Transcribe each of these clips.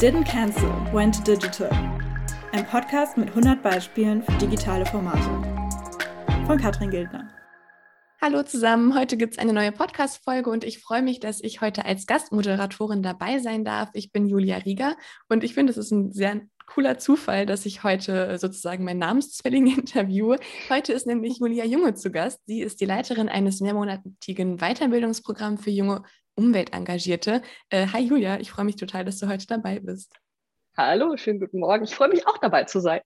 Didn't Cancel, Went Digital. Ein Podcast mit 100 Beispielen für digitale Formate. Von Katrin Gildner. Hallo zusammen, heute gibt es eine neue Podcast-Folge und ich freue mich, dass ich heute als Gastmoderatorin dabei sein darf. Ich bin Julia Rieger und ich finde, es ist ein sehr cooler Zufall, dass ich heute sozusagen mein Namenszwilling interviewe. Heute ist nämlich Julia Junge zu Gast. Sie ist die Leiterin eines mehrmonatigen Weiterbildungsprogramms für junge Umweltengagierte. Äh, hi Julia, ich freue mich total, dass du heute dabei bist. Hallo, schönen guten Morgen. Ich freue mich auch dabei zu sein.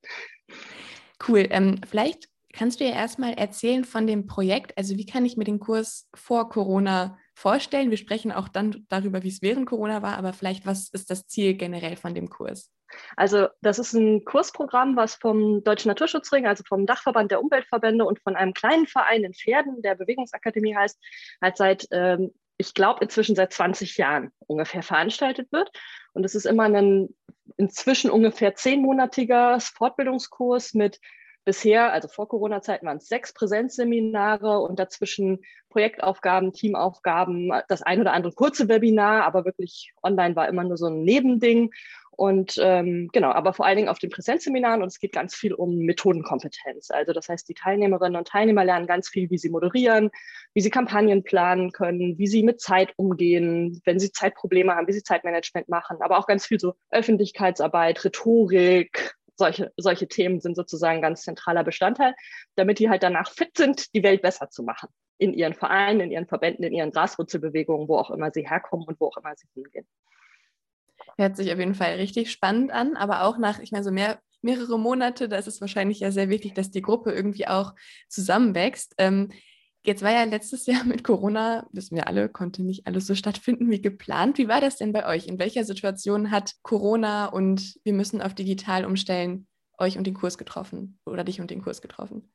Cool. Ähm, vielleicht Kannst du ja erstmal erzählen von dem Projekt? Also wie kann ich mir den Kurs vor Corona vorstellen? Wir sprechen auch dann darüber, wie es während Corona war, aber vielleicht, was ist das Ziel generell von dem Kurs? Also das ist ein Kursprogramm, was vom Deutschen Naturschutzring, also vom Dachverband der Umweltverbände und von einem kleinen Verein in Pferden, der Bewegungsakademie heißt, halt seit, ähm, ich glaube, inzwischen seit 20 Jahren ungefähr veranstaltet wird. Und es ist immer ein inzwischen ungefähr zehnmonatiger Fortbildungskurs mit bisher, also vor Corona-Zeiten, waren es sechs Präsenzseminare und dazwischen Projektaufgaben, Teamaufgaben, das ein oder andere kurze Webinar, aber wirklich online war immer nur so ein Nebending. Und ähm, genau, aber vor allen Dingen auf den Präsenzseminaren und es geht ganz viel um Methodenkompetenz. Also das heißt, die Teilnehmerinnen und Teilnehmer lernen ganz viel, wie sie moderieren, wie sie Kampagnen planen können, wie sie mit Zeit umgehen, wenn sie Zeitprobleme haben, wie sie Zeitmanagement machen, aber auch ganz viel so Öffentlichkeitsarbeit, Rhetorik, solche, solche Themen sind sozusagen ganz zentraler Bestandteil, damit die halt danach fit sind, die Welt besser zu machen. In ihren Vereinen, in ihren Verbänden, in ihren Graswurzelbewegungen, wo auch immer sie herkommen und wo auch immer sie hingehen. Hört sich auf jeden Fall richtig spannend an, aber auch nach, ich meine, so mehr, mehrere Monate, da ist es wahrscheinlich ja sehr wichtig, dass die Gruppe irgendwie auch zusammenwächst. Ähm, Jetzt war ja letztes Jahr mit Corona, wissen wir alle, konnte nicht alles so stattfinden wie geplant. Wie war das denn bei euch? In welcher Situation hat Corona und wir müssen auf digital umstellen euch und den Kurs getroffen oder dich und den Kurs getroffen?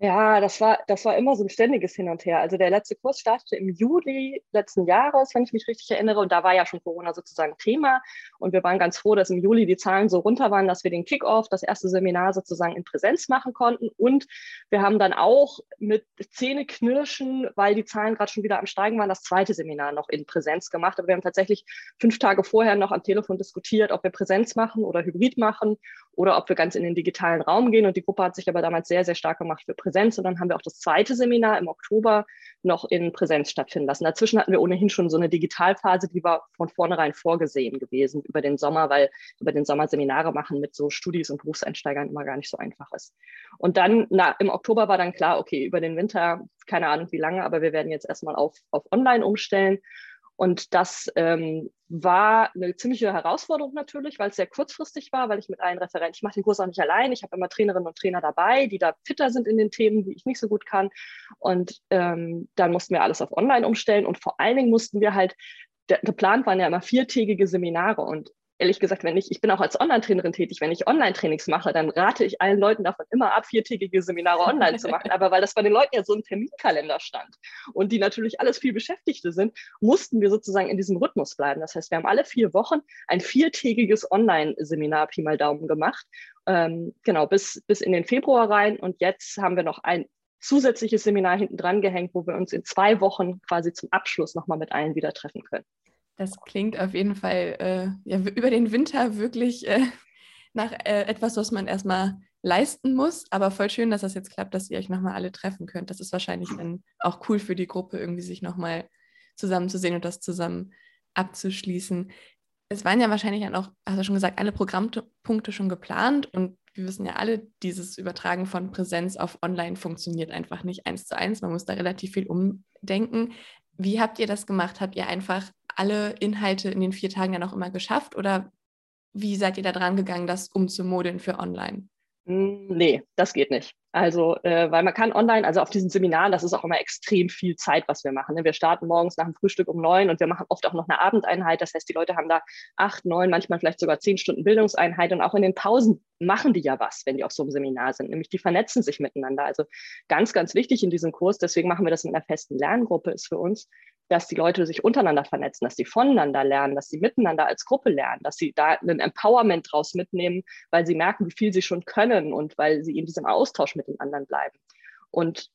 Ja, das war, das war immer so ein ständiges Hin und Her. Also der letzte Kurs startete im Juli letzten Jahres, wenn ich mich richtig erinnere. Und da war ja schon Corona sozusagen Thema. Und wir waren ganz froh, dass im Juli die Zahlen so runter waren, dass wir den Kickoff, das erste Seminar sozusagen in Präsenz machen konnten. Und wir haben dann auch mit Zähneknirschen, weil die Zahlen gerade schon wieder am Steigen waren, das zweite Seminar noch in Präsenz gemacht. Aber wir haben tatsächlich fünf Tage vorher noch am Telefon diskutiert, ob wir Präsenz machen oder Hybrid machen oder ob wir ganz in den digitalen Raum gehen. Und die Gruppe hat sich aber damals sehr, sehr stark gemacht für Präsenz. Und dann haben wir auch das zweite Seminar im Oktober noch in Präsenz stattfinden lassen. Dazwischen hatten wir ohnehin schon so eine Digitalphase, die war von vornherein vorgesehen gewesen über den Sommer, weil über den Sommer Seminare machen mit so Studis und Berufseinsteigern immer gar nicht so einfach ist. Und dann na, im Oktober war dann klar, okay, über den Winter, keine Ahnung wie lange, aber wir werden jetzt erstmal auf, auf Online umstellen. Und das ähm, war eine ziemliche Herausforderung natürlich, weil es sehr kurzfristig war, weil ich mit allen Referenten, ich mache den Kurs auch nicht allein, ich habe immer Trainerinnen und Trainer dabei, die da fitter sind in den Themen, die ich nicht so gut kann. Und ähm, dann mussten wir alles auf Online umstellen und vor allen Dingen mussten wir halt, der, geplant waren ja immer viertägige Seminare und ehrlich gesagt, wenn ich, ich bin auch als Online-Trainerin tätig, wenn ich Online-Trainings mache, dann rate ich allen Leuten davon immer ab, viertägige Seminare online zu machen. Aber weil das bei den Leuten ja so ein Terminkalender stand und die natürlich alles viel Beschäftigte sind, mussten wir sozusagen in diesem Rhythmus bleiben. Das heißt, wir haben alle vier Wochen ein viertägiges Online-Seminar Pi mal Daumen gemacht. Ähm, genau, bis, bis in den Februar rein. Und jetzt haben wir noch ein zusätzliches Seminar hinten dran gehängt, wo wir uns in zwei Wochen quasi zum Abschluss nochmal mit allen wieder treffen können. Das klingt auf jeden Fall äh, ja, über den Winter wirklich äh, nach äh, etwas, was man erstmal leisten muss. Aber voll schön, dass das jetzt klappt, dass ihr euch nochmal alle treffen könnt. Das ist wahrscheinlich dann auch cool für die Gruppe, irgendwie sich nochmal zusammenzusehen und das zusammen abzuschließen. Es waren ja wahrscheinlich dann auch, hast du schon gesagt, alle Programmpunkte schon geplant und wir wissen ja alle, dieses Übertragen von Präsenz auf Online funktioniert einfach nicht eins zu eins. Man muss da relativ viel umdenken. Wie habt ihr das gemacht? Habt ihr einfach alle Inhalte in den vier Tagen dann auch immer geschafft oder wie seid ihr da dran gegangen, das umzumodeln für online? Hm, nee, das geht nicht. Also, äh, weil man kann online, also auf diesen Seminaren, das ist auch immer extrem viel Zeit, was wir machen. Ne? Wir starten morgens nach dem Frühstück um neun und wir machen oft auch noch eine Abendeinheit. Das heißt, die Leute haben da acht, neun, manchmal vielleicht sogar zehn Stunden Bildungseinheit und auch in den Pausen machen die ja was, wenn die auf so einem Seminar sind, nämlich die vernetzen sich miteinander. Also ganz, ganz wichtig in diesem Kurs, deswegen machen wir das mit einer festen Lerngruppe, ist für uns, dass die Leute sich untereinander vernetzen, dass sie voneinander lernen, dass sie miteinander als Gruppe lernen, dass sie da ein Empowerment draus mitnehmen, weil sie merken, wie viel sie schon können und weil sie in diesem Austausch mit den anderen bleiben. Und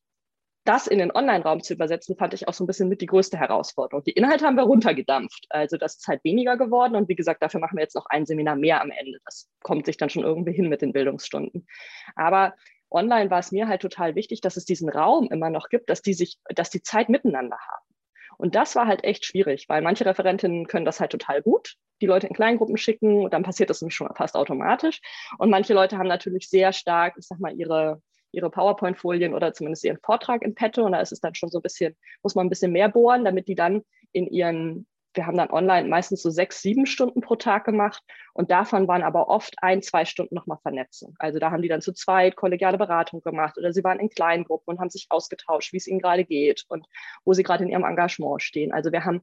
das in den Online-Raum zu übersetzen, fand ich auch so ein bisschen mit die größte Herausforderung. Die Inhalte haben wir runtergedampft. Also das ist halt weniger geworden. Und wie gesagt, dafür machen wir jetzt noch ein Seminar mehr am Ende. Das kommt sich dann schon irgendwie hin mit den Bildungsstunden. Aber online war es mir halt total wichtig, dass es diesen Raum immer noch gibt, dass die sich, dass die Zeit miteinander haben. Und das war halt echt schwierig, weil manche Referentinnen können das halt total gut, die Leute in Kleingruppen schicken und dann passiert das nämlich schon fast automatisch. Und manche Leute haben natürlich sehr stark, ich sag mal, ihre, ihre PowerPoint-Folien oder zumindest ihren Vortrag im Petto. Und da ist es dann schon so ein bisschen, muss man ein bisschen mehr bohren, damit die dann in ihren wir haben dann online meistens so sechs, sieben Stunden pro Tag gemacht und davon waren aber oft ein, zwei Stunden nochmal Vernetzung. Also da haben die dann zu zweit kollegiale Beratung gemacht oder sie waren in kleinen Gruppen und haben sich ausgetauscht, wie es ihnen gerade geht und wo sie gerade in ihrem Engagement stehen. Also wir haben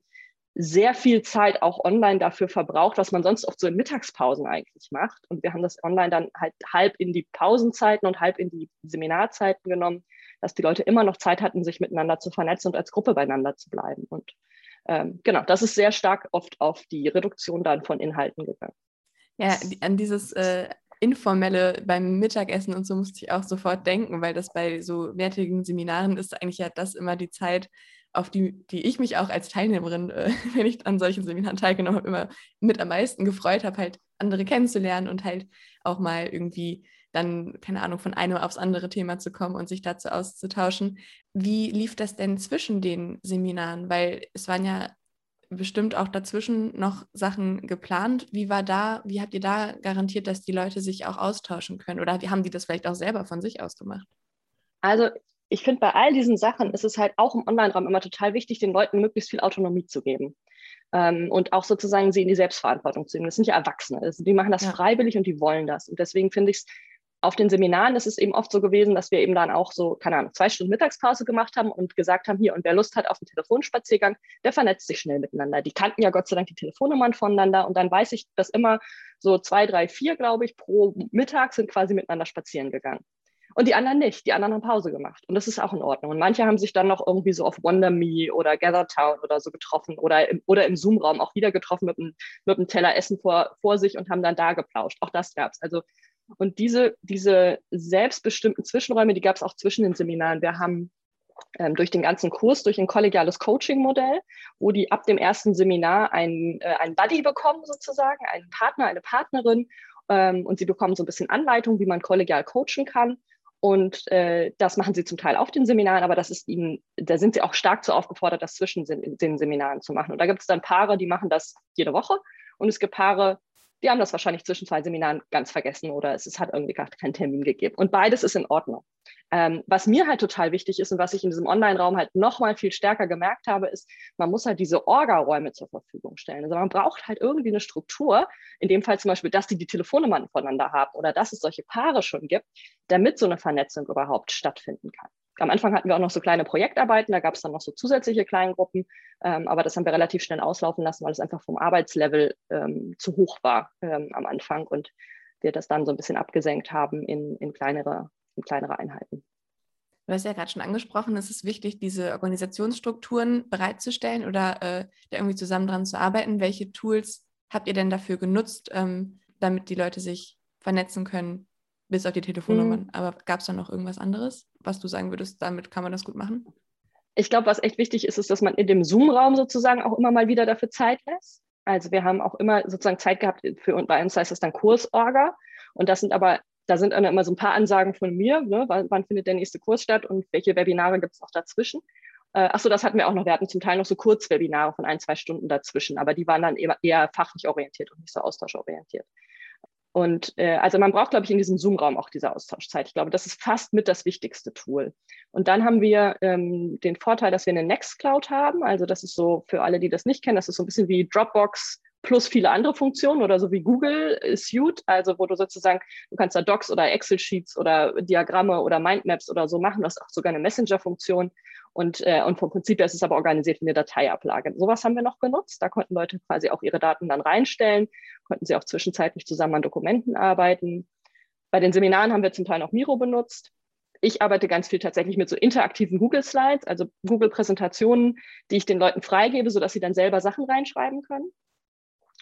sehr viel Zeit auch online dafür verbraucht, was man sonst oft so in Mittagspausen eigentlich macht. Und wir haben das online dann halt halb in die Pausenzeiten und halb in die Seminarzeiten genommen, dass die Leute immer noch Zeit hatten, sich miteinander zu vernetzen und als Gruppe beieinander zu bleiben. Und ähm, genau, das ist sehr stark oft auf die Reduktion dann von Inhalten gegangen. Ja, an dieses äh, informelle beim Mittagessen und so musste ich auch sofort denken, weil das bei so wertigen Seminaren ist eigentlich ja das immer die Zeit, auf die, die ich mich auch als Teilnehmerin, äh, wenn ich an solchen Seminaren teilgenommen habe, immer mit am meisten gefreut habe, halt andere kennenzulernen und halt auch mal irgendwie dann, keine Ahnung, von einem aufs andere Thema zu kommen und sich dazu auszutauschen. Wie lief das denn zwischen den Seminaren? Weil es waren ja bestimmt auch dazwischen noch Sachen geplant. Wie war da, wie habt ihr da garantiert, dass die Leute sich auch austauschen können? Oder haben die das vielleicht auch selber von sich aus gemacht? Also ich finde, bei all diesen Sachen ist es halt auch im Online-Raum immer total wichtig, den Leuten möglichst viel Autonomie zu geben. Ähm, und auch sozusagen sie in die Selbstverantwortung zu nehmen. Das sind ja Erwachsene. Also die machen das ja. freiwillig und die wollen das. Und deswegen finde ich es auf den Seminaren ist es eben oft so gewesen, dass wir eben dann auch so, keine Ahnung, zwei Stunden Mittagspause gemacht haben und gesagt haben, hier, und wer Lust hat auf einen Telefonspaziergang, der vernetzt sich schnell miteinander. Die kannten ja Gott sei Dank die Telefonnummern voneinander und dann weiß ich, dass immer so zwei, drei, vier, glaube ich, pro Mittag sind quasi miteinander spazieren gegangen. Und die anderen nicht. Die anderen haben Pause gemacht. Und das ist auch in Ordnung. Und manche haben sich dann noch irgendwie so auf Wonder Me oder Gather Town oder so getroffen oder im, oder im Zoom-Raum auch wieder getroffen mit einem, mit einem Teller Essen vor, vor sich und haben dann da geplauscht. Auch das gab es. Also und diese, diese selbstbestimmten Zwischenräume, die gab es auch zwischen den Seminaren. Wir haben ähm, durch den ganzen Kurs, durch ein kollegiales Coaching-Modell, wo die ab dem ersten Seminar ein, äh, ein Buddy bekommen, sozusagen, einen Partner, eine Partnerin. Ähm, und sie bekommen so ein bisschen Anleitung, wie man kollegial coachen kann. Und äh, das machen sie zum Teil auf den Seminaren, aber das ist ihnen, da sind sie auch stark zu aufgefordert, das zwischen den Seminaren zu machen. Und da gibt es dann Paare, die machen das jede Woche. Und es gibt Paare, die haben das wahrscheinlich zwischen zwei Seminaren ganz vergessen oder es, es hat irgendwie gar keinen Termin gegeben. Und beides ist in Ordnung. Ähm, was mir halt total wichtig ist und was ich in diesem Online-Raum halt nochmal viel stärker gemerkt habe, ist, man muss halt diese Orga-Räume zur Verfügung stellen. Also man braucht halt irgendwie eine Struktur, in dem Fall zum Beispiel, dass die die Telefonnummern voneinander haben oder dass es solche Paare schon gibt, damit so eine Vernetzung überhaupt stattfinden kann. Am Anfang hatten wir auch noch so kleine Projektarbeiten, da gab es dann noch so zusätzliche Kleingruppen, ähm, aber das haben wir relativ schnell auslaufen lassen, weil es einfach vom Arbeitslevel ähm, zu hoch war ähm, am Anfang und wir das dann so ein bisschen abgesenkt haben in, in, kleinere, in kleinere Einheiten. Du hast ja gerade schon angesprochen, es ist wichtig, diese Organisationsstrukturen bereitzustellen oder äh, da irgendwie zusammen dran zu arbeiten. Welche Tools habt ihr denn dafür genutzt, ähm, damit die Leute sich vernetzen können? bis auf die Telefonnummern. Mhm. Aber gab es da noch irgendwas anderes, was du sagen würdest, damit kann man das gut machen? Ich glaube, was echt wichtig ist, ist, dass man in dem Zoom-Raum sozusagen auch immer mal wieder dafür Zeit lässt. Also wir haben auch immer sozusagen Zeit gehabt für, und bei uns heißt das dann Kursorga. Und das sind aber, da sind dann immer so ein paar Ansagen von mir, ne? wann, wann, findet der nächste Kurs statt und welche Webinare gibt es noch dazwischen. Äh, achso, das hatten wir auch noch. Wir hatten zum Teil noch so Kurzwebinare von ein, zwei Stunden dazwischen, aber die waren dann eher, eher fachlich orientiert und nicht so austauschorientiert. Und äh, also man braucht, glaube ich, in diesem Zoom-Raum auch diese Austauschzeit. Ich glaube, das ist fast mit das wichtigste Tool. Und dann haben wir ähm, den Vorteil, dass wir eine Nextcloud haben. Also das ist so für alle, die das nicht kennen, das ist so ein bisschen wie Dropbox plus viele andere Funktionen oder so wie Google Suite, also wo du sozusagen, du kannst da Docs oder Excel-Sheets oder Diagramme oder Mindmaps oder so machen. Du hast auch sogar eine Messenger-Funktion. Und, äh, und vom Prinzip her ist es aber organisiert wie eine Dateiablage. Sowas haben wir noch genutzt. Da konnten Leute quasi auch ihre Daten dann reinstellen, konnten sie auch zwischenzeitlich zusammen an Dokumenten arbeiten. Bei den Seminaren haben wir zum Teil noch Miro benutzt. Ich arbeite ganz viel tatsächlich mit so interaktiven Google Slides, also Google Präsentationen, die ich den Leuten freigebe, sodass sie dann selber Sachen reinschreiben können.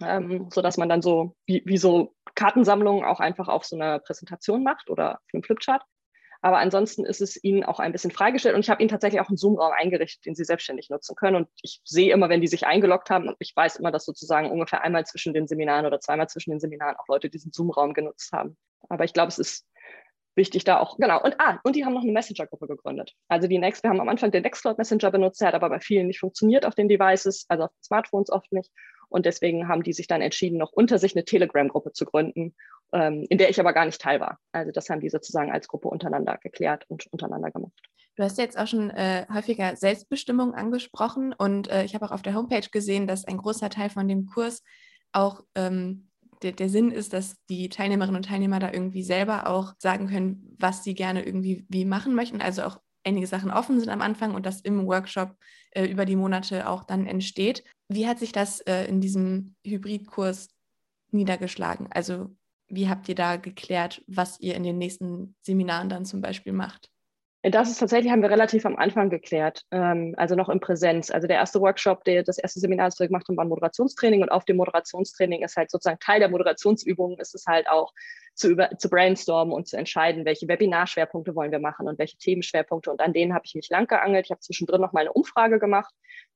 Ähm, sodass man dann so wie, wie so Kartensammlungen auch einfach auf so einer Präsentation macht oder auf einem Flipchart. Aber ansonsten ist es ihnen auch ein bisschen freigestellt und ich habe ihnen tatsächlich auch einen Zoom-Raum eingerichtet, den sie selbstständig nutzen können. Und ich sehe immer, wenn die sich eingeloggt haben, ich weiß immer, dass sozusagen ungefähr einmal zwischen den Seminaren oder zweimal zwischen den Seminaren auch Leute diesen Zoom-Raum genutzt haben. Aber ich glaube, es ist wichtig da auch, genau. Und ah, und die haben noch eine Messenger-Gruppe gegründet. Also die Next, wir haben am Anfang den Nextcloud Messenger benutzt, der hat aber bei vielen nicht funktioniert auf den Devices, also auf den Smartphones oft nicht. Und deswegen haben die sich dann entschieden, noch unter sich eine Telegram-Gruppe zu gründen, ähm, in der ich aber gar nicht teil war. Also das haben die sozusagen als Gruppe untereinander geklärt und untereinander gemacht. Du hast jetzt auch schon äh, häufiger Selbstbestimmung angesprochen und äh, ich habe auch auf der Homepage gesehen, dass ein großer Teil von dem Kurs auch ähm, der, der, Sinn ist, dass die Teilnehmerinnen und Teilnehmer da irgendwie selber auch sagen können, was sie gerne irgendwie wie machen möchten. Also auch einige Sachen offen sind am Anfang und das im Workshop äh, über die Monate auch dann entsteht. Wie hat sich das äh, in diesem Hybridkurs niedergeschlagen? Also wie habt ihr da geklärt, was ihr in den nächsten Seminaren dann zum Beispiel macht? Das ist tatsächlich, haben wir relativ am Anfang geklärt, ähm, also noch in Präsenz. Also der erste Workshop, der, das erste Seminar, das wir gemacht haben, war ein Moderationstraining und auf dem Moderationstraining ist halt sozusagen Teil der Moderationsübungen, ist es halt auch zu, über, zu brainstormen und zu entscheiden, welche Webinarschwerpunkte wollen wir machen und welche Themenschwerpunkte. Und an denen habe ich mich lang geangelt. Ich habe zwischendrin noch mal eine Umfrage gemacht,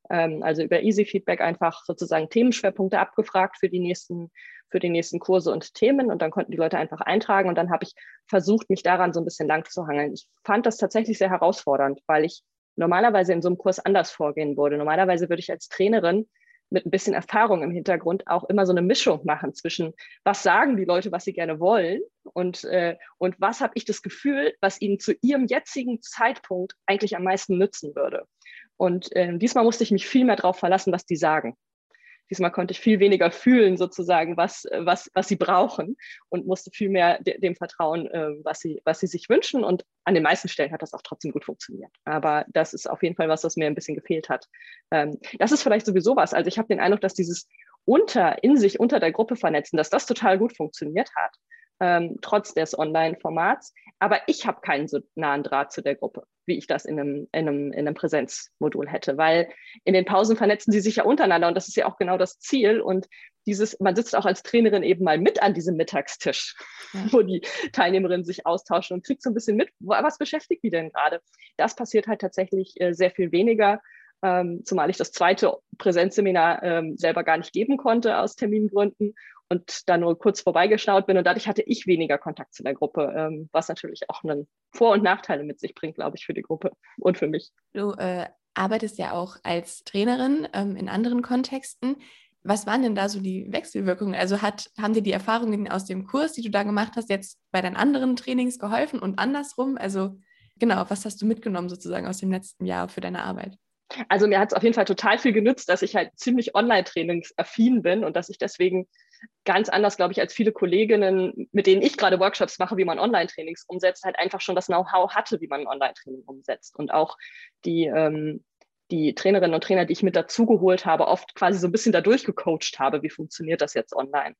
also über Easy Feedback einfach sozusagen Themenschwerpunkte abgefragt für die nächsten für die nächsten Kurse und Themen und dann konnten die Leute einfach eintragen und dann habe ich versucht, mich daran so ein bisschen lang zu hangeln. Ich fand das tatsächlich sehr herausfordernd, weil ich normalerweise in so einem Kurs anders vorgehen würde. Normalerweise würde ich als Trainerin mit ein bisschen Erfahrung im Hintergrund auch immer so eine Mischung machen zwischen, was sagen die Leute, was sie gerne wollen und, äh, und was habe ich das Gefühl, was ihnen zu ihrem jetzigen Zeitpunkt eigentlich am meisten nützen würde. Und äh, diesmal musste ich mich viel mehr darauf verlassen, was die sagen. Diesmal konnte ich viel weniger fühlen, sozusagen, was, was, was sie brauchen und musste viel mehr de dem vertrauen, äh, was, sie, was sie sich wünschen. Und an den meisten Stellen hat das auch trotzdem gut funktioniert. Aber das ist auf jeden Fall was, was mir ein bisschen gefehlt hat. Ähm, das ist vielleicht sowieso was. Also ich habe den Eindruck, dass dieses unter, in sich unter der Gruppe vernetzen, dass das total gut funktioniert hat ähm, trotz des Online-Formats. Aber ich habe keinen so nahen Draht zu der Gruppe, wie ich das in einem, in, einem, in einem Präsenzmodul hätte, weil in den Pausen vernetzen sie sich ja untereinander und das ist ja auch genau das Ziel. Und dieses, man sitzt auch als Trainerin eben mal mit an diesem Mittagstisch, ja. wo die Teilnehmerinnen sich austauschen und kriegt so ein bisschen mit, was beschäftigt die denn gerade. Das passiert halt tatsächlich äh, sehr viel weniger. Ähm, zumal ich das zweite Präsenzseminar ähm, selber gar nicht geben konnte aus Termingründen und da nur kurz vorbeigeschaut bin. Und dadurch hatte ich weniger Kontakt zu der Gruppe, ähm, was natürlich auch einen Vor- und Nachteile mit sich bringt, glaube ich, für die Gruppe und für mich. Du äh, arbeitest ja auch als Trainerin ähm, in anderen Kontexten. Was waren denn da so die Wechselwirkungen? Also hat, haben dir die Erfahrungen aus dem Kurs, die du da gemacht hast, jetzt bei deinen anderen Trainings geholfen und andersrum? Also genau, was hast du mitgenommen sozusagen aus dem letzten Jahr für deine Arbeit? Also mir hat es auf jeden Fall total viel genützt, dass ich halt ziemlich Online-Trainings-affin bin und dass ich deswegen ganz anders, glaube ich, als viele Kolleginnen, mit denen ich gerade Workshops mache, wie man Online-Trainings umsetzt, halt einfach schon das Know-how hatte, wie man Online-Training umsetzt. Und auch die, ähm, die Trainerinnen und Trainer, die ich mit dazugeholt habe, oft quasi so ein bisschen dadurch gecoacht habe, wie funktioniert das jetzt online.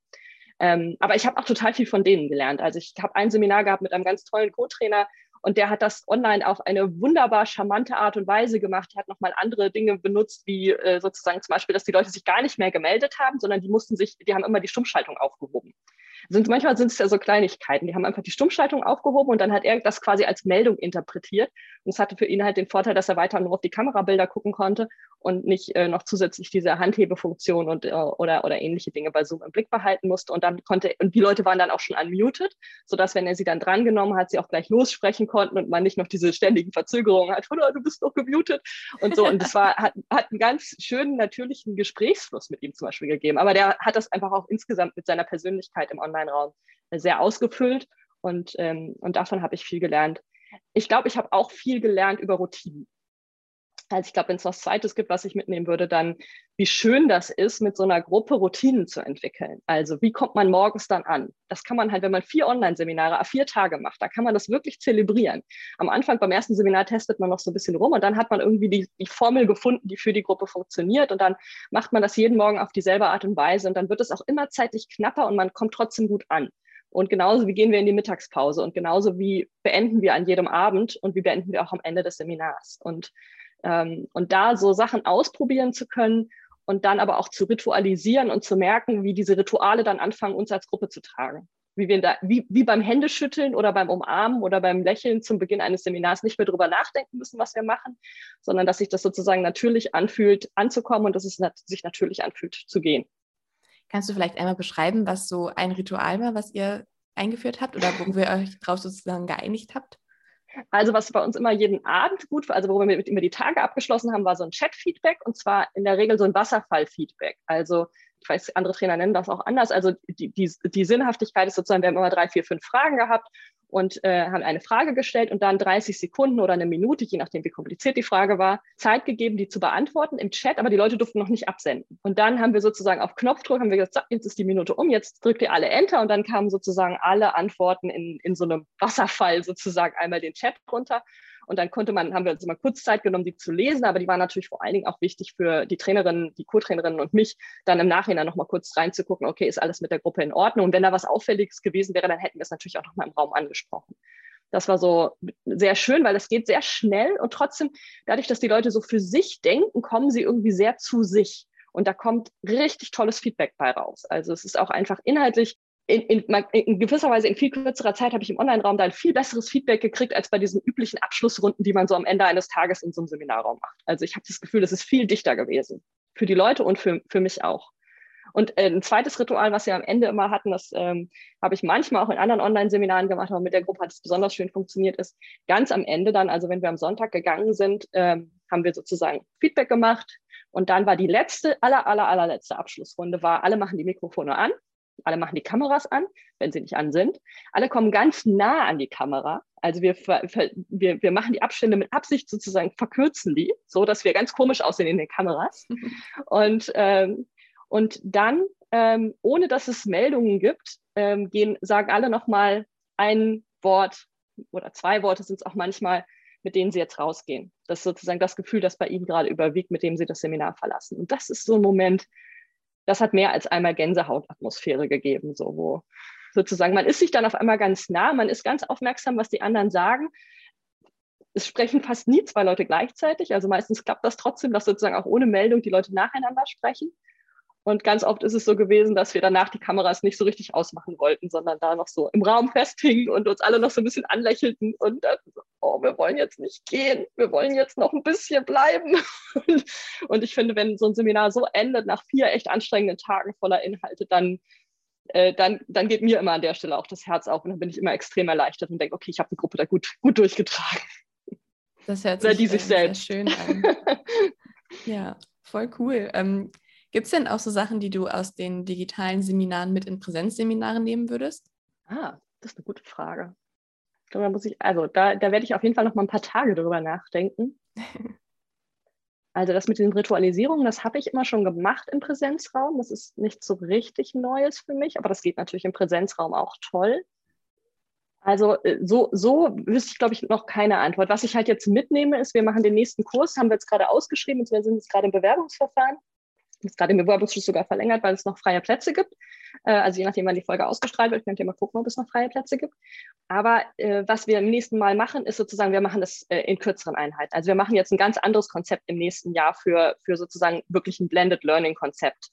Ähm, aber ich habe auch total viel von denen gelernt. Also ich habe ein Seminar gehabt mit einem ganz tollen Co-Trainer, und der hat das online auf eine wunderbar charmante Art und Weise gemacht. Er hat nochmal andere Dinge benutzt, wie äh, sozusagen zum Beispiel, dass die Leute sich gar nicht mehr gemeldet haben, sondern die mussten sich, die haben immer die Stummschaltung aufgehoben sind, manchmal sind es ja so Kleinigkeiten. Die haben einfach die Stummschaltung aufgehoben und dann hat er das quasi als Meldung interpretiert. Und es hatte für ihn halt den Vorteil, dass er weiter nur auf die Kamerabilder gucken konnte und nicht äh, noch zusätzlich diese Handhebefunktion und, äh, oder, oder ähnliche Dinge bei Zoom im Blick behalten musste. Und dann konnte, und die Leute waren dann auch schon unmuted, sodass, wenn er sie dann drangenommen hat, sie auch gleich lossprechen konnten und man nicht noch diese ständigen Verzögerungen hat, von, oh, du bist doch gemutet und so. Und das war, hat, hat einen ganz schönen, natürlichen Gesprächsfluss mit ihm zum Beispiel gegeben. Aber der hat das einfach auch insgesamt mit seiner Persönlichkeit im Online Online-Raum sehr ausgefüllt und, ähm, und davon habe ich viel gelernt. Ich glaube, ich habe auch viel gelernt über Routinen. Also ich glaube, wenn es was Zweites gibt, was ich mitnehmen würde, dann wie schön das ist, mit so einer Gruppe Routinen zu entwickeln. Also wie kommt man morgens dann an? Das kann man halt, wenn man vier Online-Seminare vier Tage macht, da kann man das wirklich zelebrieren. Am Anfang beim ersten Seminar testet man noch so ein bisschen rum und dann hat man irgendwie die, die Formel gefunden, die für die Gruppe funktioniert und dann macht man das jeden Morgen auf dieselbe Art und Weise und dann wird es auch immer zeitlich knapper und man kommt trotzdem gut an. Und genauso wie gehen wir in die Mittagspause und genauso wie beenden wir an jedem Abend und wie beenden wir auch am Ende des Seminars. Und und da so Sachen ausprobieren zu können und dann aber auch zu ritualisieren und zu merken, wie diese Rituale dann anfangen, uns als Gruppe zu tragen. wie, wir da, wie, wie beim Händeschütteln oder beim Umarmen oder beim Lächeln zum Beginn eines Seminars nicht mehr drüber nachdenken müssen, was wir machen, sondern dass sich das sozusagen natürlich anfühlt, anzukommen und dass es sich natürlich anfühlt, zu gehen. Kannst du vielleicht einmal beschreiben, was so ein Ritual war, was ihr eingeführt habt oder wo ihr euch drauf sozusagen geeinigt habt? Also was bei uns immer jeden Abend gut war, also wo wir immer die Tage abgeschlossen haben, war so ein Chat-Feedback und zwar in der Regel so ein Wasserfall-Feedback. Also ich weiß, andere Trainer nennen das auch anders. Also die, die, die Sinnhaftigkeit ist sozusagen, wir haben immer drei, vier, fünf Fragen gehabt und äh, haben eine Frage gestellt und dann 30 Sekunden oder eine Minute, je nachdem, wie kompliziert die Frage war, Zeit gegeben, die zu beantworten im Chat, aber die Leute durften noch nicht absenden. Und dann haben wir sozusagen auf Knopfdruck, haben wir gesagt, jetzt ist die Minute um, jetzt drückt ihr alle Enter und dann kamen sozusagen alle Antworten in, in so einem Wasserfall sozusagen einmal den Chat runter. Und dann konnte man, haben wir uns immer kurz Zeit genommen, die zu lesen, aber die waren natürlich vor allen Dingen auch wichtig für die Trainerinnen, die Co-Trainerinnen und mich, dann im Nachhinein nochmal kurz reinzugucken, okay, ist alles mit der Gruppe in Ordnung? Und wenn da was Auffälliges gewesen wäre, dann hätten wir es natürlich auch nochmal im Raum angesprochen. Das war so sehr schön, weil es geht sehr schnell und trotzdem, dadurch, dass die Leute so für sich denken, kommen sie irgendwie sehr zu sich. Und da kommt richtig tolles Feedback bei raus. Also es ist auch einfach inhaltlich in, in, in, gewisser Weise in viel kürzerer Zeit habe ich im Online-Raum da ein viel besseres Feedback gekriegt als bei diesen üblichen Abschlussrunden, die man so am Ende eines Tages in so einem Seminarraum macht. Also ich habe das Gefühl, das ist viel dichter gewesen. Für die Leute und für, für mich auch. Und äh, ein zweites Ritual, was wir am Ende immer hatten, das ähm, habe ich manchmal auch in anderen Online-Seminaren gemacht, aber mit der Gruppe hat es besonders schön funktioniert, ist ganz am Ende dann, also wenn wir am Sonntag gegangen sind, ähm, haben wir sozusagen Feedback gemacht. Und dann war die letzte, aller, aller, allerletzte Abschlussrunde, war, alle machen die Mikrofone an alle machen die Kameras an, wenn sie nicht an sind. Alle kommen ganz nah an die Kamera. Also wir, wir, wir machen die Abstände mit Absicht sozusagen, verkürzen die, so dass wir ganz komisch aussehen in den Kameras. Und, ähm, und dann, ähm, ohne dass es Meldungen gibt, ähm, gehen, sagen alle nochmal ein Wort oder zwei Worte sind es auch manchmal, mit denen sie jetzt rausgehen. Das ist sozusagen das Gefühl, das bei ihnen gerade überwiegt, mit dem sie das Seminar verlassen. Und das ist so ein Moment, das hat mehr als einmal Gänsehautatmosphäre gegeben, so wo sozusagen man ist sich dann auf einmal ganz nah, man ist ganz aufmerksam, was die anderen sagen. Es sprechen fast nie zwei Leute gleichzeitig, also meistens klappt das trotzdem, dass sozusagen auch ohne Meldung die Leute nacheinander sprechen. Und ganz oft ist es so gewesen, dass wir danach die Kameras nicht so richtig ausmachen wollten, sondern da noch so im Raum festhingen und uns alle noch so ein bisschen anlächelten und dann so, oh, wir wollen jetzt nicht gehen, wir wollen jetzt noch ein bisschen bleiben. Und, ich finde, wenn so ein Seminar so endet, nach vier echt anstrengenden Tagen voller Inhalte, dann, äh, dann, dann geht mir immer an der Stelle auch das Herz auf und dann bin ich immer extrem erleichtert und denke, okay, ich habe die Gruppe da gut, gut durchgetragen. Das hört sich, die sich selbst. sehr schön an. ja, voll cool. Ähm, Gibt es denn auch so Sachen, die du aus den digitalen Seminaren mit in Präsenzseminaren nehmen würdest? Ah, das ist eine gute Frage. Da muss ich, also da, da werde ich auf jeden Fall noch mal ein paar Tage drüber nachdenken. also das mit den Ritualisierungen, das habe ich immer schon gemacht im Präsenzraum. Das ist nicht so richtig Neues für mich, aber das geht natürlich im Präsenzraum auch toll. Also äh, so, so wüsste ich, glaube ich, noch keine Antwort. Was ich halt jetzt mitnehme, ist, wir machen den nächsten Kurs, haben wir jetzt gerade ausgeschrieben, wir sind jetzt gerade im Bewerbungsverfahren ist gerade im Bewerbungsschluss sogar verlängert, weil es noch freie Plätze gibt. Äh, also je nachdem, wann die Folge ausgestrahlt wird, könnt ihr mal gucken, ob es noch freie Plätze gibt. Aber äh, was wir im nächsten Mal machen, ist sozusagen, wir machen das äh, in kürzeren Einheiten. Also wir machen jetzt ein ganz anderes Konzept im nächsten Jahr für, für sozusagen wirklich ein Blended Learning Konzept.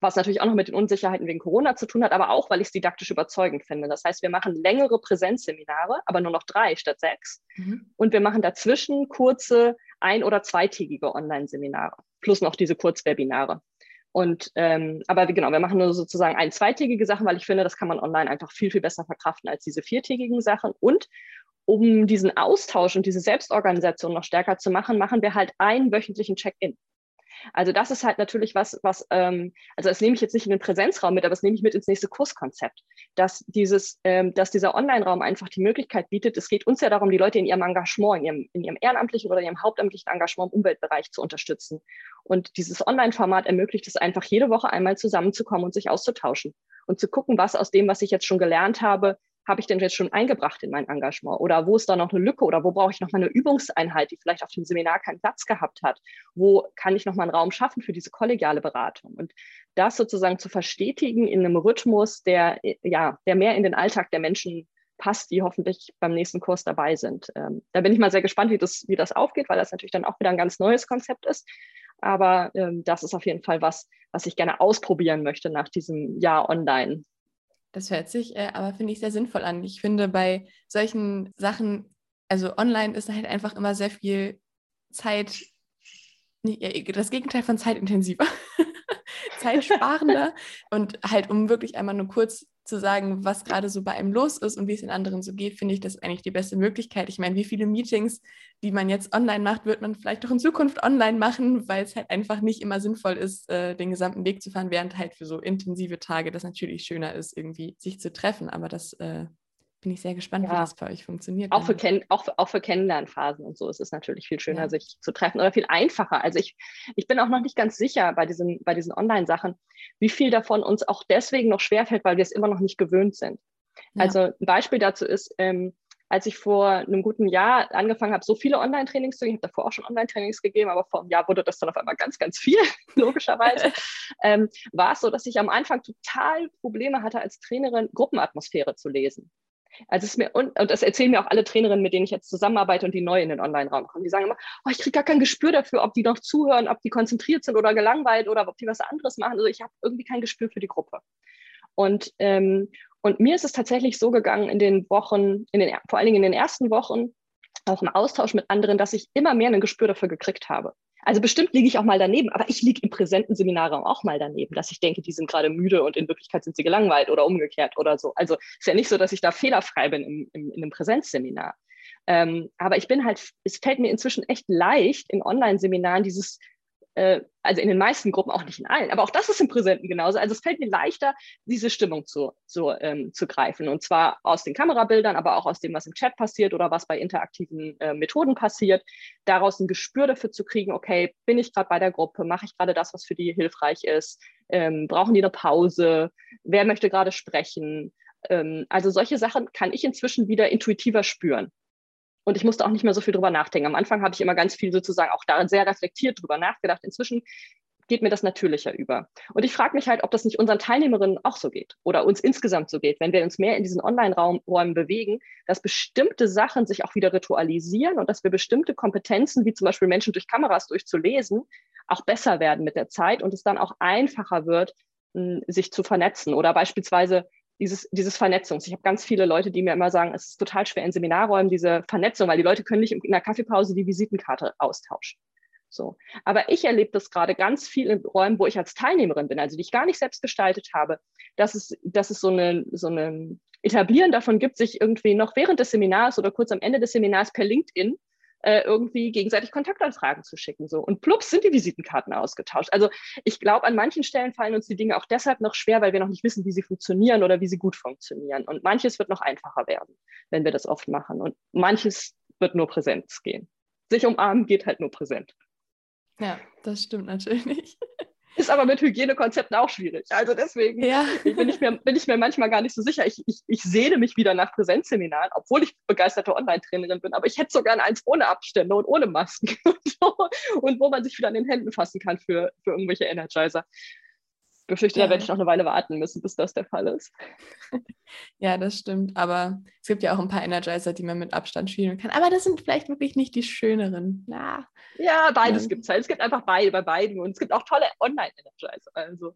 Was natürlich auch noch mit den Unsicherheiten wegen Corona zu tun hat, aber auch, weil ich es didaktisch überzeugend finde. Das heißt, wir machen längere Präsenzseminare, aber nur noch drei statt sechs. Mhm. Und wir machen dazwischen kurze ein- oder zweitägige Online-Seminare plus noch diese Kurzwebinare. Und ähm, aber genau, wir machen nur sozusagen ein zweitägige Sachen, weil ich finde, das kann man online einfach viel, viel besser verkraften als diese viertägigen Sachen. Und um diesen Austausch und diese Selbstorganisation noch stärker zu machen, machen wir halt einen wöchentlichen Check-in. Also das ist halt natürlich was, was, ähm, also das nehme ich jetzt nicht in den Präsenzraum mit, aber das nehme ich mit ins nächste Kurskonzept, dass dieses, ähm, dass dieser Online-Raum einfach die Möglichkeit bietet. Es geht uns ja darum, die Leute in ihrem Engagement, in ihrem, in ihrem ehrenamtlichen oder ihrem hauptamtlichen Engagement im Umweltbereich zu unterstützen. Und dieses Online-Format ermöglicht es einfach, jede Woche einmal zusammenzukommen und sich auszutauschen und zu gucken, was aus dem, was ich jetzt schon gelernt habe, habe ich denn jetzt schon eingebracht in mein Engagement? Oder wo ist da noch eine Lücke? Oder wo brauche ich noch mal eine Übungseinheit, die vielleicht auf dem Seminar keinen Platz gehabt hat? Wo kann ich noch mal einen Raum schaffen für diese kollegiale Beratung? Und das sozusagen zu verstetigen in einem Rhythmus, der, ja, der mehr in den Alltag der Menschen passt, die hoffentlich beim nächsten Kurs dabei sind. Ähm, da bin ich mal sehr gespannt, wie das, wie das aufgeht, weil das natürlich dann auch wieder ein ganz neues Konzept ist. Aber ähm, das ist auf jeden Fall was, was ich gerne ausprobieren möchte nach diesem Jahr online. Das hört sich äh, aber, finde ich, sehr sinnvoll an. Ich finde, bei solchen Sachen, also online ist halt einfach immer sehr viel Zeit, das Gegenteil von zeitintensiver, zeitsparender und halt, um wirklich einmal nur kurz zu sagen, was gerade so bei einem los ist und wie es den anderen so geht, finde ich das eigentlich die beste Möglichkeit. Ich meine, wie viele Meetings, die man jetzt online macht, wird man vielleicht auch in Zukunft online machen, weil es halt einfach nicht immer sinnvoll ist, äh, den gesamten Weg zu fahren, während halt für so intensive Tage das natürlich schöner ist, irgendwie sich zu treffen. Aber das äh, bin ich sehr gespannt, ja. wie das bei euch funktioniert. Auch für, Ken auch, auch für Kennenlernphasen und so ist es natürlich viel schöner, ja. sich zu treffen oder viel einfacher. Also ich, ich bin auch noch nicht ganz sicher bei diesen, bei diesen Online-Sachen, wie viel davon uns auch deswegen noch schwerfällt, weil wir es immer noch nicht gewöhnt sind. Ja. Also ein Beispiel dazu ist, ähm, als ich vor einem guten Jahr angefangen habe, so viele Online-Trainings zu geben, ich habe davor auch schon Online-Trainings gegeben, aber vor einem Jahr wurde das dann auf einmal ganz, ganz viel, logischerweise, ähm, war es so, dass ich am Anfang total Probleme hatte, als Trainerin Gruppenatmosphäre zu lesen. Also es mir, und, und das erzählen mir auch alle Trainerinnen, mit denen ich jetzt zusammenarbeite und die neu in den Online-Raum kommen. Die sagen immer, oh, ich kriege gar kein Gespür dafür, ob die noch zuhören, ob die konzentriert sind oder gelangweilt oder ob die was anderes machen. Also ich habe irgendwie kein Gespür für die Gruppe. Und, ähm, und mir ist es tatsächlich so gegangen in den Wochen, in den, vor allen Dingen in den ersten Wochen, auch im Austausch mit anderen, dass ich immer mehr ein Gespür dafür gekriegt habe. Also bestimmt liege ich auch mal daneben, aber ich liege im präsenten Seminarraum auch mal daneben, dass ich denke, die sind gerade müde und in Wirklichkeit sind sie gelangweilt oder umgekehrt oder so. Also ist ja nicht so, dass ich da fehlerfrei bin im, im, in einem Präsenzseminar. Ähm, aber ich bin halt, es fällt mir inzwischen echt leicht, in Online-Seminaren dieses äh, also in den meisten Gruppen, auch nicht in allen, aber auch das ist im Präsenten genauso. Also es fällt mir leichter, diese Stimmung zu, zu, ähm, zu greifen. Und zwar aus den Kamerabildern, aber auch aus dem, was im Chat passiert oder was bei interaktiven äh, Methoden passiert, daraus ein Gespür dafür zu kriegen, okay, bin ich gerade bei der Gruppe, mache ich gerade das, was für die hilfreich ist, ähm, brauchen die eine Pause, wer möchte gerade sprechen. Ähm, also solche Sachen kann ich inzwischen wieder intuitiver spüren. Und ich musste auch nicht mehr so viel drüber nachdenken. Am Anfang habe ich immer ganz viel sozusagen auch darin sehr reflektiert drüber nachgedacht. Inzwischen geht mir das natürlicher über. Und ich frage mich halt, ob das nicht unseren Teilnehmerinnen auch so geht oder uns insgesamt so geht, wenn wir uns mehr in diesen Online-Räumen bewegen, dass bestimmte Sachen sich auch wieder ritualisieren und dass wir bestimmte Kompetenzen, wie zum Beispiel Menschen durch Kameras durchzulesen, auch besser werden mit der Zeit und es dann auch einfacher wird, sich zu vernetzen oder beispielsweise dieses, dieses Vernetzungs. Ich habe ganz viele Leute, die mir immer sagen, es ist total schwer in Seminarräumen, diese Vernetzung, weil die Leute können nicht in der Kaffeepause die Visitenkarte austauschen. So. Aber ich erlebe das gerade ganz viel in Räumen, wo ich als Teilnehmerin bin, also die ich gar nicht selbst gestaltet habe, dass es, dass es so eine, so eine Etablieren davon gibt, sich irgendwie noch während des Seminars oder kurz am Ende des Seminars per LinkedIn äh, irgendwie gegenseitig Kontaktanfragen zu schicken. So. Und plups sind die Visitenkarten ausgetauscht. Also ich glaube, an manchen Stellen fallen uns die Dinge auch deshalb noch schwer, weil wir noch nicht wissen, wie sie funktionieren oder wie sie gut funktionieren. Und manches wird noch einfacher werden, wenn wir das oft machen. Und manches wird nur Präsenz gehen. Sich umarmen geht halt nur präsent. Ja, das stimmt natürlich. Ist aber mit Hygienekonzepten auch schwierig. Also deswegen ja. bin, ich mir, bin ich mir manchmal gar nicht so sicher. Ich, ich, ich sehne mich wieder nach Präsenzseminaren, obwohl ich begeisterte Online-Trainerin bin. Aber ich hätte sogar eins ohne Abstände und ohne Masken und, so. und wo man sich wieder an den Händen fassen kann für, für irgendwelche Energizer befürchte, ja. da werde ich noch eine Weile warten müssen, bis das der Fall ist. Ja, das stimmt. Aber es gibt ja auch ein paar Energizer, die man mit Abstand spielen kann. Aber das sind vielleicht wirklich nicht die schöneren. Ja, ja beides ja. gibt es halt. Es gibt einfach beide bei beiden. Und es gibt auch tolle Online-Energizer. Also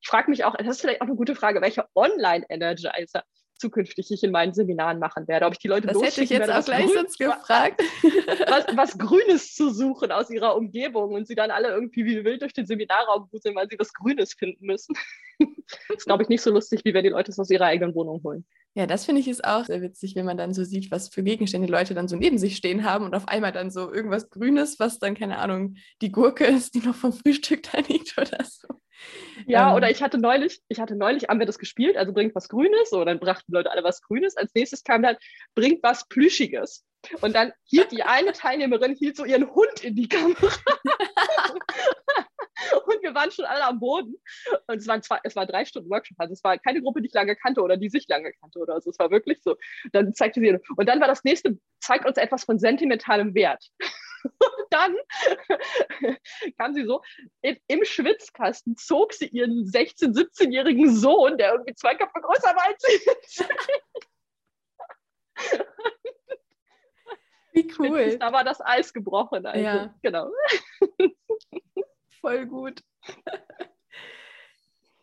ich frage mich auch, das ist vielleicht auch eine gute Frage, welche Online-Energizer zukünftig ich in meinen Seminaren machen werde. Ob ich die Leute Das hätte ich jetzt werde, auch gleich Grün, sonst gefragt. Was, was, Grünes zu suchen aus ihrer Umgebung und sie dann alle irgendwie wie wild durch den Seminarraum wuseln, weil sie was Grünes finden müssen. Das ist, glaube ich, nicht so lustig, wie wenn die Leute es aus ihrer eigenen Wohnung holen. Ja, das finde ich ist auch sehr witzig, wenn man dann so sieht, was für Gegenstände die Leute dann so neben sich stehen haben und auf einmal dann so irgendwas Grünes, was dann, keine Ahnung, die Gurke ist, die noch vom Frühstück da liegt oder so. Ja, ähm, oder ich hatte neulich, ich hatte neulich, haben wir das gespielt, also bringt was Grünes, so, dann brachten Leute alle was Grünes. Als nächstes kam dann, bringt was Plüschiges. Und dann hielt die eine Teilnehmerin, hielt so ihren Hund in die Kamera. und wir waren schon alle am Boden. Und es waren, zwei, es war drei Stunden Workshop. Also es war keine Gruppe, die ich lange kannte oder die sich lange kannte oder so. Es war wirklich so. Dann zeigte sie, und dann war das nächste, zeigt uns etwas von sentimentalem Wert. Und dann kam sie so im Schwitzkasten, zog sie ihren 16-, 17-jährigen Sohn, der irgendwie zwei Köpfe größer war als sie. Wie cool. Da war das Eis gebrochen. Also, ja. Genau. Voll gut.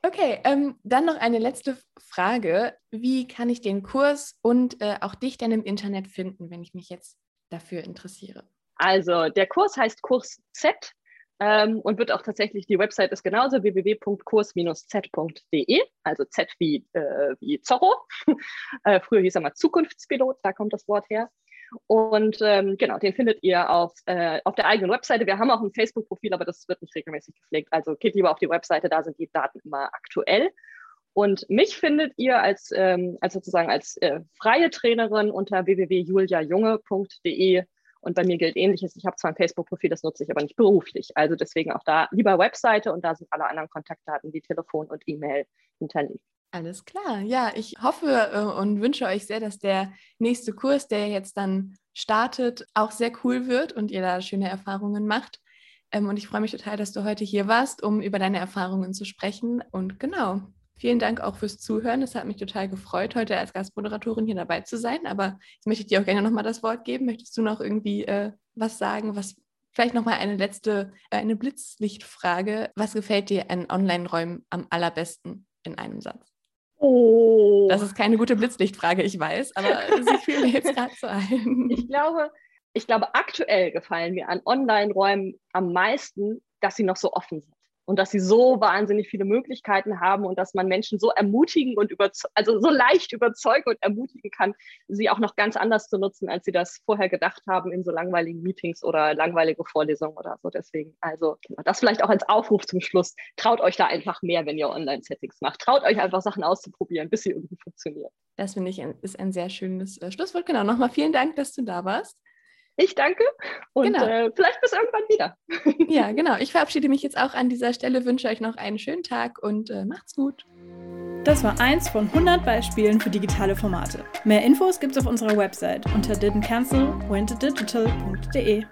Okay, ähm, dann noch eine letzte Frage. Wie kann ich den Kurs und äh, auch dich denn im Internet finden, wenn ich mich jetzt dafür interessiere? Also der Kurs heißt Kurs Z ähm, und wird auch tatsächlich, die Website ist genauso www.kurs-z.de, also Z wie, äh, wie Zorro. äh, früher hieß er mal Zukunftspilot, da kommt das Wort her. Und ähm, genau, den findet ihr auf, äh, auf der eigenen Webseite. Wir haben auch ein Facebook-Profil, aber das wird nicht regelmäßig gepflegt. Also geht lieber auf die Webseite, da sind die Daten immer aktuell. Und mich findet ihr als, ähm, als sozusagen als äh, freie Trainerin unter www.juliajunge.de. Und bei mir gilt ähnliches. Ich habe zwar ein Facebook-Profil, das nutze ich aber nicht beruflich. Also deswegen auch da lieber Webseite und da sind alle anderen Kontaktdaten wie Telefon und E-Mail hinterlegt. Alles klar. Ja, ich hoffe äh, und wünsche euch sehr, dass der nächste Kurs, der jetzt dann startet, auch sehr cool wird und ihr da schöne Erfahrungen macht. Ähm, und ich freue mich total, dass du heute hier warst, um über deine Erfahrungen zu sprechen. Und genau, vielen Dank auch fürs Zuhören. Es hat mich total gefreut, heute als Gastmoderatorin hier dabei zu sein. Aber jetzt möchte ich dir auch gerne nochmal das Wort geben. Möchtest du noch irgendwie äh, was sagen, was Vielleicht nochmal eine letzte, äh, eine Blitzlichtfrage. Was gefällt dir an Online-Räumen am allerbesten in einem Satz? Oh. Das ist keine gute Blitzlichtfrage, ich weiß, aber sie fiel mir jetzt gerade so ein. Ich glaube, ich glaube, aktuell gefallen mir an Online-Räumen am meisten, dass sie noch so offen sind und dass sie so wahnsinnig viele Möglichkeiten haben und dass man Menschen so ermutigen und also so leicht überzeugen und ermutigen kann, sie auch noch ganz anders zu nutzen, als sie das vorher gedacht haben in so langweiligen Meetings oder langweilige Vorlesungen oder so. Deswegen, also genau, das vielleicht auch als Aufruf zum Schluss. Traut euch da einfach mehr, wenn ihr Online-Settings macht. Traut euch einfach Sachen auszuprobieren, bis sie irgendwie funktionieren. Das finde ich ist ein sehr schönes äh, Schlusswort. Genau, nochmal vielen Dank, dass du da warst. Ich danke und genau. äh, vielleicht bis irgendwann wieder. ja, genau. Ich verabschiede mich jetzt auch an dieser Stelle, wünsche euch noch einen schönen Tag und äh, macht's gut. Das war eins von 100 Beispielen für digitale Formate. Mehr Infos gibt's auf unserer Website unter didn'tcancel.wentodigital.de.